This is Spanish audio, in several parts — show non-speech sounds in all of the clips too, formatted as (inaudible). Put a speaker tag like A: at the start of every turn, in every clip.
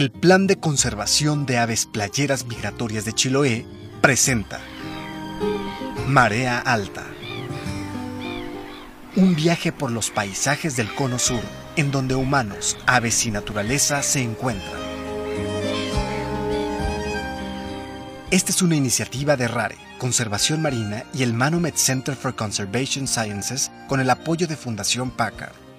A: El Plan de Conservación de Aves Playeras Migratorias de Chiloé presenta Marea Alta. Un viaje por los paisajes del Cono Sur, en donde humanos, aves y naturaleza se encuentran. Esta es una iniciativa de RARE, Conservación Marina y el Manomet Center for Conservation Sciences con el apoyo de Fundación Packard.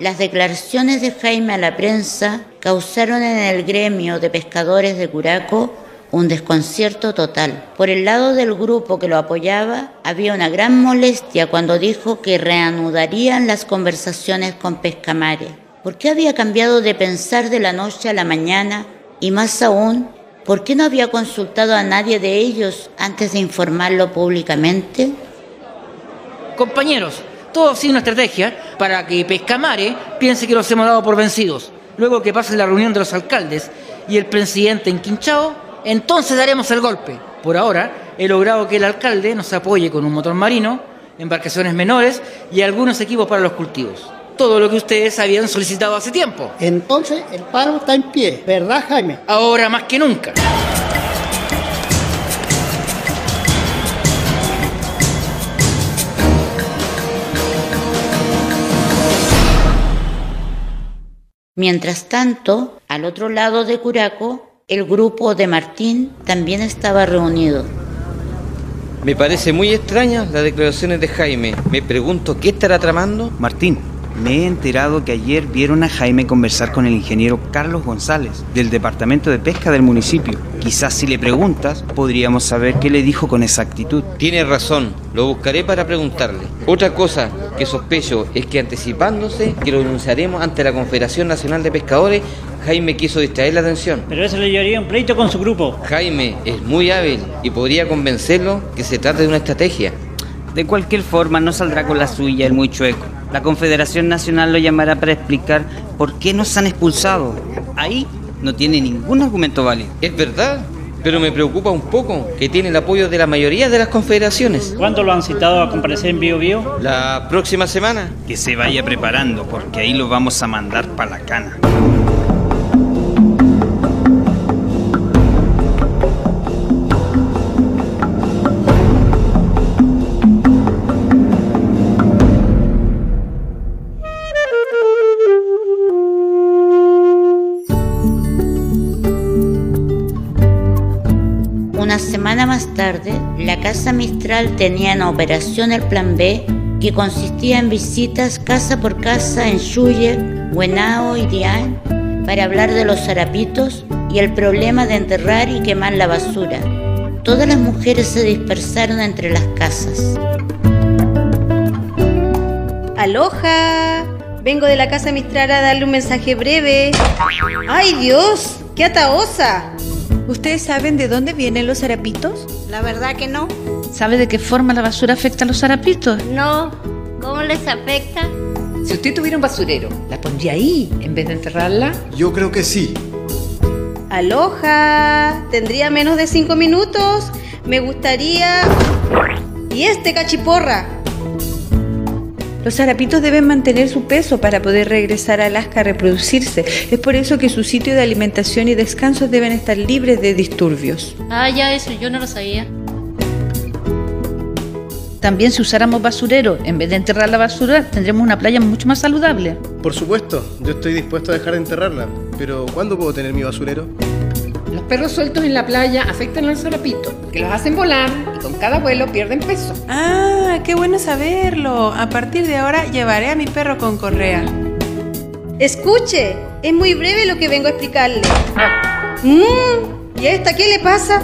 B: Las declaraciones de Jaime a la prensa causaron en el gremio de pescadores de Curaco un desconcierto total. Por el lado del grupo que lo apoyaba, había una gran molestia cuando dijo que reanudarían las conversaciones con Pescamare. ¿Por qué había cambiado de pensar de la noche a la mañana? Y más aún, ¿por qué no había consultado a nadie de ellos antes de informarlo públicamente?
C: Compañeros, todo ha sido una estrategia para que Pescamare piense que los hemos dado por vencidos. Luego que pase la reunión de los alcaldes y el presidente en Quinchao, entonces daremos el golpe. Por ahora, he logrado que el alcalde nos apoye con un motor marino, embarcaciones menores y algunos equipos para los cultivos. Todo lo que ustedes habían solicitado hace tiempo.
D: Entonces el paro está en pie, ¿verdad Jaime?
C: Ahora más que nunca.
B: Mientras tanto, al otro lado de Curaco, el grupo de Martín también estaba reunido.
E: Me parece muy extraña las declaraciones de Jaime. Me pregunto qué estará tramando.
F: Martín, me he enterado que ayer vieron a Jaime conversar con el ingeniero Carlos González, del Departamento de Pesca del municipio. Quizás si le preguntas, podríamos saber qué le dijo con exactitud.
E: Tiene razón, lo buscaré para preguntarle. Otra cosa que sospecho es que anticipándose que lo denunciaremos ante la Confederación Nacional de Pescadores, Jaime quiso distraer la atención.
G: Pero eso le llevaría un pleito con su grupo.
E: Jaime es muy hábil y podría convencerlo que se trata de una estrategia.
F: De cualquier forma, no saldrá con la suya el muy chueco. La Confederación Nacional lo llamará para explicar por qué nos han expulsado. Ahí no tiene ningún argumento válido.
E: Es verdad, pero me preocupa un poco que tiene el apoyo de la mayoría de las confederaciones.
G: ¿Cuándo lo han citado a comparecer en Bio Bio?
E: La próxima semana.
F: Que se vaya preparando, porque ahí lo vamos a mandar para la cana.
B: Una semana más tarde, la Casa Mistral tenía en operación el Plan B, que consistía en visitas casa por casa en Shuye, Huenao y Dián para hablar de los zarapitos y el problema de enterrar y quemar la basura. Todas las mujeres se dispersaron entre las casas.
H: Aloha, vengo de la casa Mistral a darle un mensaje breve. ¡Ay Dios! ¡Qué ataosa!
I: ¿Ustedes saben de dónde vienen los zarapitos?
J: La verdad que no.
K: ¿Sabe de qué forma la basura afecta a los zarapitos?
J: No. ¿Cómo les afecta?
L: Si usted tuviera un basurero, ¿la pondría ahí en vez de enterrarla?
M: Yo creo que sí.
H: Aloha, tendría menos de cinco minutos. Me gustaría... ¿Y este cachiporra?
I: Los zarapitos deben mantener su peso para poder regresar a Alaska a reproducirse. Es por eso que su sitio de alimentación y descanso deben estar libres de disturbios.
K: Ah, ya eso, yo no lo sabía. También si usáramos basurero, en vez de enterrar la basura, tendremos una playa mucho más saludable.
M: Por supuesto, yo estoy dispuesto a dejar de enterrarla. Pero ¿cuándo puedo tener mi basurero?
L: Perros sueltos en la playa afectan al zarapito, que los hacen volar y con cada vuelo pierden peso.
I: Ah, qué bueno saberlo. A partir de ahora llevaré a mi perro con correa.
H: Escuche, es muy breve lo que vengo a explicarle. Mm, ¿Y a esta qué le pasa?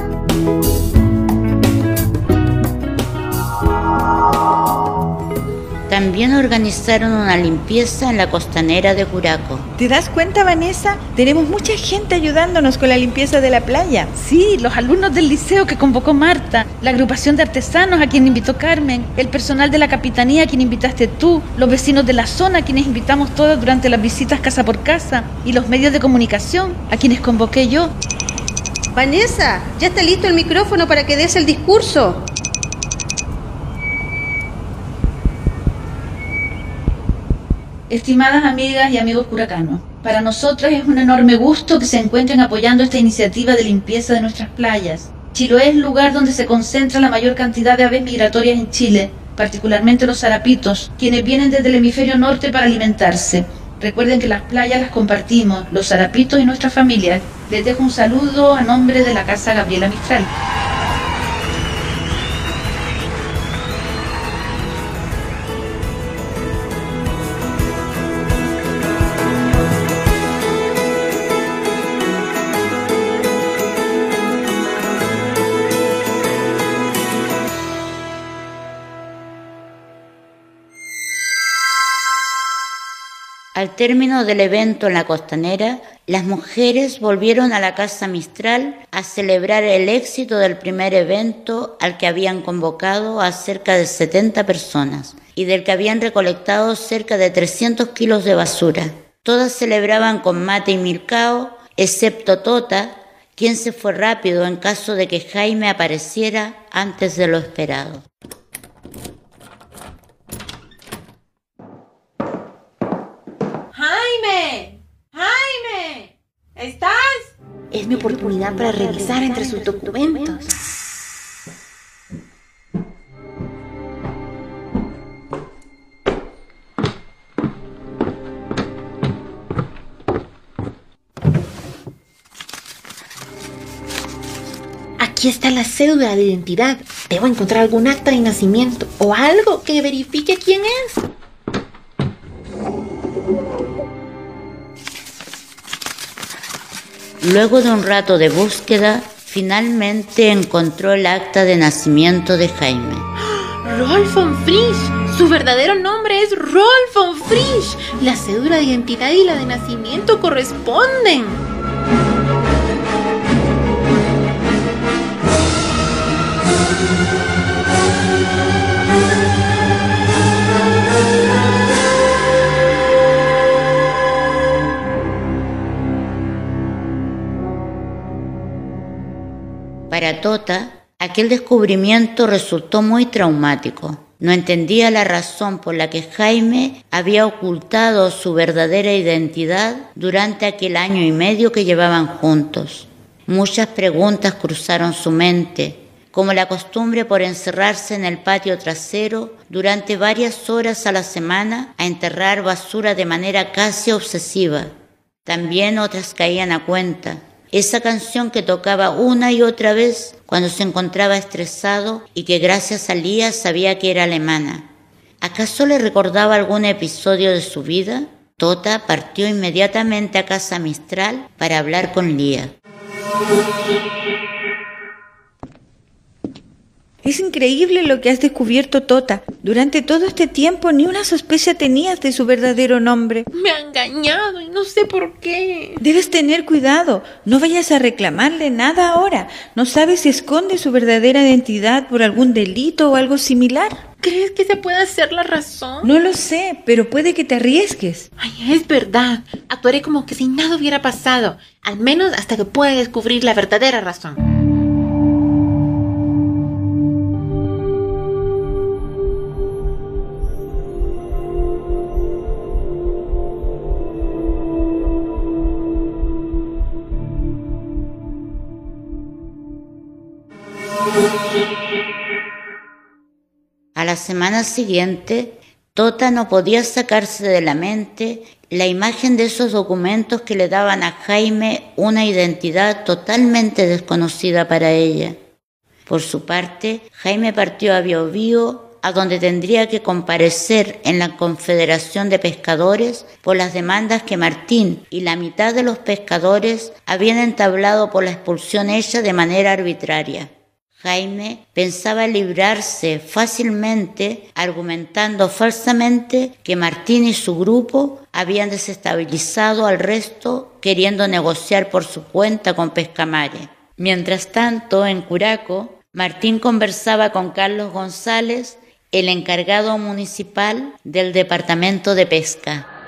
B: También También organizaron una limpieza en la costanera de Curaco.
I: ¿Te das cuenta, Vanessa? Tenemos mucha gente ayudándonos con la limpieza de la playa.
K: Sí, los alumnos del liceo que convocó Marta, la agrupación de artesanos a quien invitó Carmen, el personal de la capitanía a quien invitaste tú, los vecinos de la zona a quienes invitamos todos durante las visitas casa por casa y los medios de comunicación a quienes convoqué yo.
H: Vanessa, ya está listo el micrófono para que des el discurso.
K: Estimadas amigas y amigos curacanos, para nosotros es un enorme gusto que se encuentren apoyando esta iniciativa de limpieza de nuestras playas. Chiloé es el lugar donde se concentra la mayor cantidad de aves migratorias en Chile, particularmente los zarapitos, quienes vienen desde el hemisferio norte para alimentarse. Recuerden que las playas las compartimos, los zarapitos y nuestras familias. Les dejo un saludo a nombre de la Casa Gabriela Mistral.
B: Al término del evento en la costanera, las mujeres volvieron a la Casa Mistral a celebrar el éxito del primer evento al que habían convocado a cerca de 70 personas y del que habían recolectado cerca de 300 kilos de basura. Todas celebraban con mate y milcao, excepto Tota, quien se fue rápido en caso de que Jaime apareciera antes de lo esperado.
N: Jaime, Jaime, ¿estás?
O: Es mi oportunidad para revisar entre sus documentos. Aquí está la cédula de identidad. Debo encontrar algún acta de nacimiento o algo que verifique quién es.
B: Luego de un rato de búsqueda, finalmente encontró el acta de nacimiento de Jaime.
O: Rolf von Frisch. Su verdadero nombre es Rolf von Frisch. La cédula de identidad y la de nacimiento corresponden.
B: Para Tota, aquel descubrimiento resultó muy traumático. No entendía la razón por la que Jaime había ocultado su verdadera identidad durante aquel año y medio que llevaban juntos. Muchas preguntas cruzaron su mente, como la costumbre por encerrarse en el patio trasero durante varias horas a la semana a enterrar basura de manera casi obsesiva. También otras caían a cuenta, esa canción que tocaba una y otra vez cuando se encontraba estresado y que gracias a Lía sabía que era alemana. ¿Acaso le recordaba algún episodio de su vida? Tota partió inmediatamente a casa Mistral para hablar con Lía.
I: Es increíble lo que has descubierto, Tota. Durante todo este tiempo ni una sospecha tenías de su verdadero nombre.
O: Me ha engañado y no sé por qué.
I: Debes tener cuidado. No vayas a reclamarle nada ahora. No sabes si esconde su verdadera identidad por algún delito o algo similar.
O: ¿Crees que se puede hacer la razón?
I: No lo sé, pero puede que te arriesgues.
O: Ay, es verdad. Actuaré como que si nada hubiera pasado. Al menos hasta que pueda descubrir la verdadera razón.
B: A la semana siguiente, Tota no podía sacarse de la mente la imagen de esos documentos que le daban a Jaime una identidad totalmente desconocida para ella. Por su parte, Jaime partió a Biobío, a donde tendría que comparecer en la Confederación de Pescadores por las demandas que Martín y la mitad de los pescadores habían entablado por la expulsión hecha de manera arbitraria. Jaime pensaba librarse fácilmente argumentando falsamente que Martín y su grupo habían desestabilizado al resto queriendo negociar por su cuenta con Pescamare. Mientras tanto, en Curaco, Martín conversaba con Carlos González, el encargado municipal del Departamento de Pesca.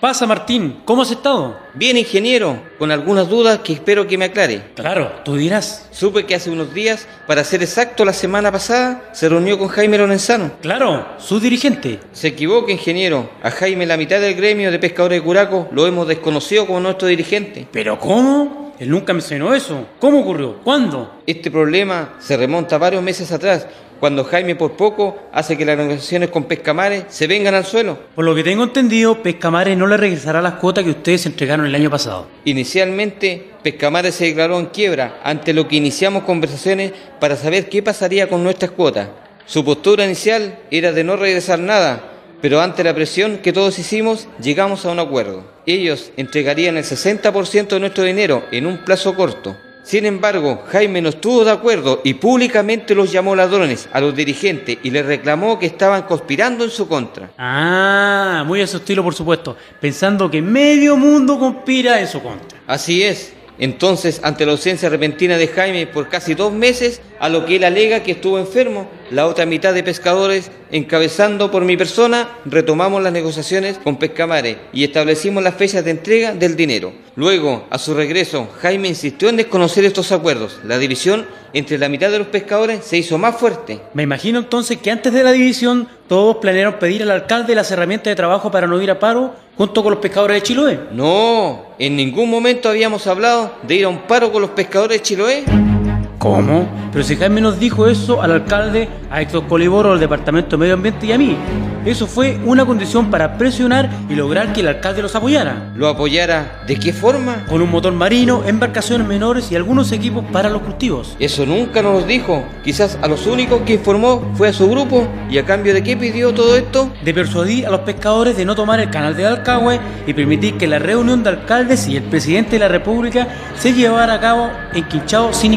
P: Pasa, Martín, ¿cómo has estado?
E: Bien, ingeniero, con algunas dudas que espero que me aclare.
P: Claro, tú dirás.
E: Supe que hace unos días, para ser exacto, la semana pasada, se reunió con Jaime Lorenzano.
P: Claro, su dirigente.
E: Se equivoca, ingeniero. A Jaime, la mitad del gremio de pescadores de Curaco, lo hemos desconocido como nuestro dirigente.
P: ¿Pero cómo? Él nunca mencionó eso. ¿Cómo ocurrió? ¿Cuándo?
E: Este problema se remonta a varios meses atrás, cuando Jaime por poco hace que las negociaciones con Pescamares se vengan al suelo.
P: Por lo que tengo entendido, Pescamares no le regresará las cuotas que ustedes entregaron el año pasado.
E: Inicialmente, Pescamares se declaró en quiebra ante lo que iniciamos conversaciones para saber qué pasaría con nuestras cuotas. Su postura inicial era de no regresar nada, pero ante la presión que todos hicimos, llegamos a un acuerdo. Ellos entregarían el 60% de nuestro dinero en un plazo corto. Sin embargo, Jaime no estuvo de acuerdo y públicamente los llamó ladrones a los dirigentes y les reclamó que estaban conspirando en su contra.
P: Ah, muy a su estilo, por supuesto, pensando que medio mundo conspira en su contra.
E: Así es. Entonces, ante la ausencia repentina de Jaime por casi dos meses, a lo que él alega que estuvo enfermo, la otra mitad de pescadores, encabezando por mi persona, retomamos las negociaciones con Pescamare y establecimos las fechas de entrega del dinero. Luego, a su regreso, Jaime insistió en desconocer estos acuerdos. La división entre la mitad de los pescadores se hizo más fuerte.
P: Me imagino entonces que antes de la división todos planearon pedir al alcalde las herramientas de trabajo para no ir a paro junto con los pescadores de Chiloé.
E: No, en ningún momento habíamos hablado de ir a un paro con los pescadores de Chiloé.
P: ¿Cómo? Pero si Jaime nos dijo eso al alcalde, a Héctor Coliboro, al Departamento de Medio Ambiente y a mí. Eso fue una condición para presionar y lograr que el alcalde los apoyara.
E: ¿Lo apoyara de qué forma?
P: Con un motor marino, embarcaciones menores y algunos equipos para los cultivos.
E: Eso nunca nos dijo. Quizás a los únicos que informó fue a su grupo. ¿Y a cambio de qué pidió todo esto?
P: De persuadir a los pescadores de no tomar el canal de Alcagüe y permitir que la reunión de alcaldes y el presidente de la República se llevara a cabo en Quinchao sin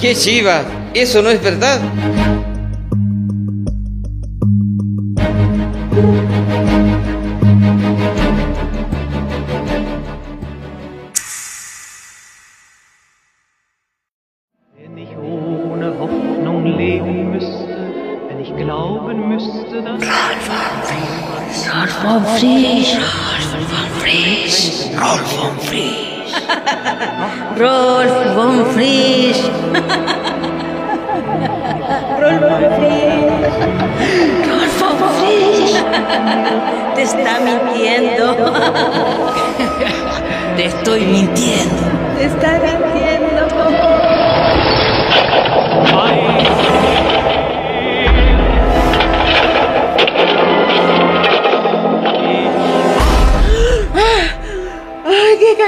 E: ¡Qué chiva! Eso no es verdad.
Q: Wenn ich ohne Hoffnung leben müsste, wenn ich glauben müsste, dass...
B: Rolf von Frisch. Rolf von Frisch. Rolf von Frisch. (laughs) Rolf von Frisch. Rolf von Frisch. Rolf von Frisch. Te está mintiendo. Te estoy mintiendo. Te está mintiendo.
O: ¡Ay,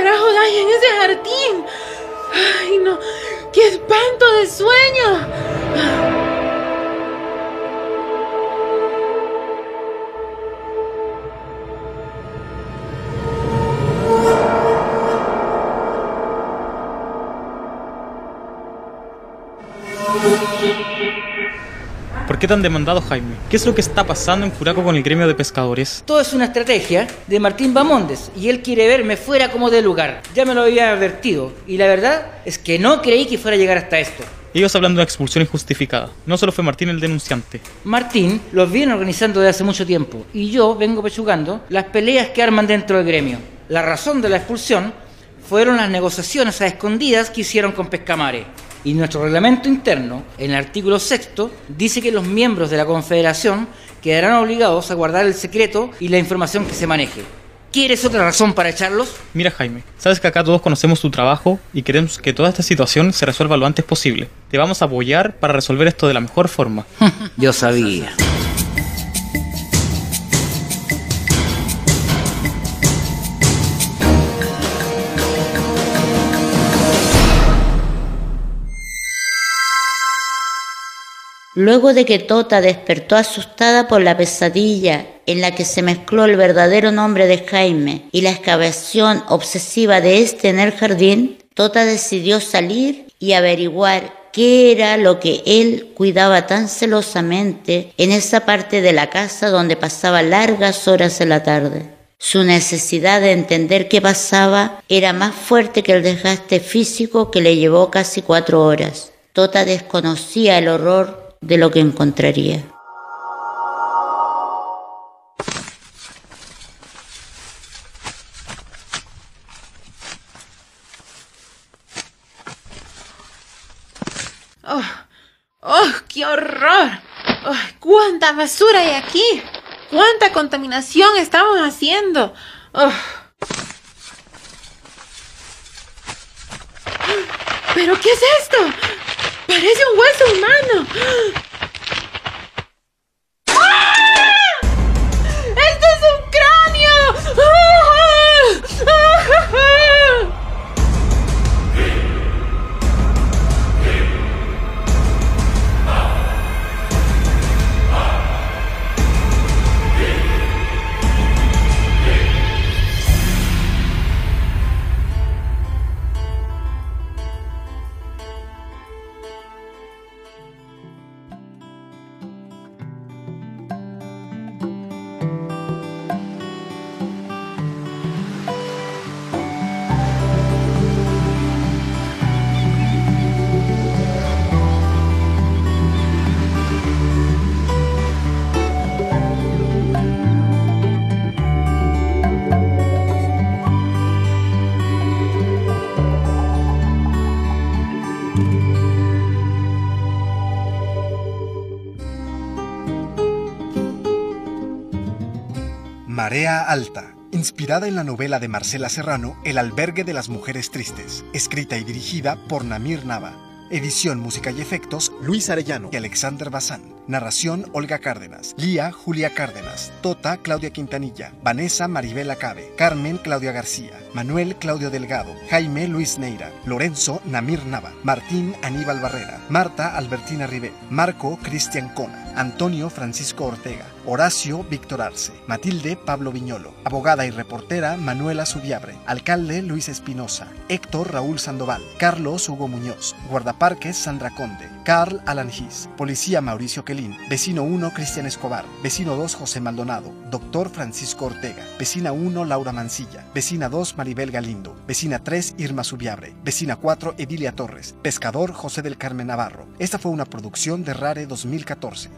O: carajo hay en ese jardín! ¡Ay, no! ¡Qué espanto de sueño!
R: Qué tan demandado Jaime? ¿Qué es lo que está pasando en Curaco con el gremio de pescadores?
C: Todo es una estrategia de Martín Bamondes y él quiere verme fuera como de lugar. Ya me lo había advertido y la verdad es que no creí que fuera a llegar hasta esto.
R: Ellos hablando de una expulsión injustificada. No solo fue Martín el denunciante.
C: Martín los viene organizando desde hace mucho tiempo y yo vengo pechugando las peleas que arman dentro del gremio. La razón de la expulsión fueron las negociaciones a escondidas que hicieron con Pescamare. Y nuestro reglamento interno, en el artículo sexto, dice que los miembros de la Confederación quedarán obligados a guardar el secreto y la información que se maneje. ¿Quieres otra razón para echarlos?
R: Mira Jaime, sabes que acá todos conocemos tu trabajo y queremos que toda esta situación se resuelva lo antes posible. Te vamos a apoyar para resolver esto de la mejor forma. (laughs)
C: Yo sabía.
B: Luego de que Tota despertó asustada por la pesadilla en la que se mezcló el verdadero nombre de Jaime y la excavación obsesiva de este en el jardín, Tota decidió salir y averiguar qué era lo que él cuidaba tan celosamente en esa parte de la casa donde pasaba largas horas en la tarde. Su necesidad de entender qué pasaba era más fuerte que el desgaste físico que le llevó casi cuatro horas. Tota desconocía el horror de lo que encontraría.
O: ¡Oh! ¡Oh! ¡Qué horror! ¡Oh! ¡Cuánta basura hay aquí! ¡Cuánta contaminación estamos haciendo! ¡Oh! (gasps) ¿Pero qué es esto? Parece un hueso humano.
A: Marea Alta, inspirada en la novela de Marcela Serrano El albergue de las mujeres tristes, escrita y dirigida por Namir Nava. Edición, música y efectos, Luis Arellano y Alexander Bazán. Narración, Olga Cárdenas. Lía, Julia Cárdenas. Tota, Claudia Quintanilla. Vanessa, Maribel Acabe. Carmen, Claudia García. Manuel, Claudio Delgado. Jaime, Luis Neira. Lorenzo, Namir Nava. Martín, Aníbal Barrera. Marta, Albertina Ribel. Marco, Cristian Cona. Antonio, Francisco Ortega. Horacio, Víctor Arce. Matilde, Pablo Viñolo. Abogada y reportera, Manuela Subiabre. Alcalde, Luis Espinosa. Héctor, Raúl Sandoval. Carlos, Hugo Muñoz. Guardaparques, Sandra Conde. Carl Alan Gis. Policía, Mauricio Vecino 1, Cristian Escobar. Vecino 2, José Maldonado. Doctor Francisco Ortega. Vecina 1, Laura Mancilla. Vecina 2, Maribel Galindo. Vecina 3, Irma Subiabre. Vecina 4, Edilia Torres. Pescador, José del Carmen Navarro. Esta fue una producción de Rare 2014.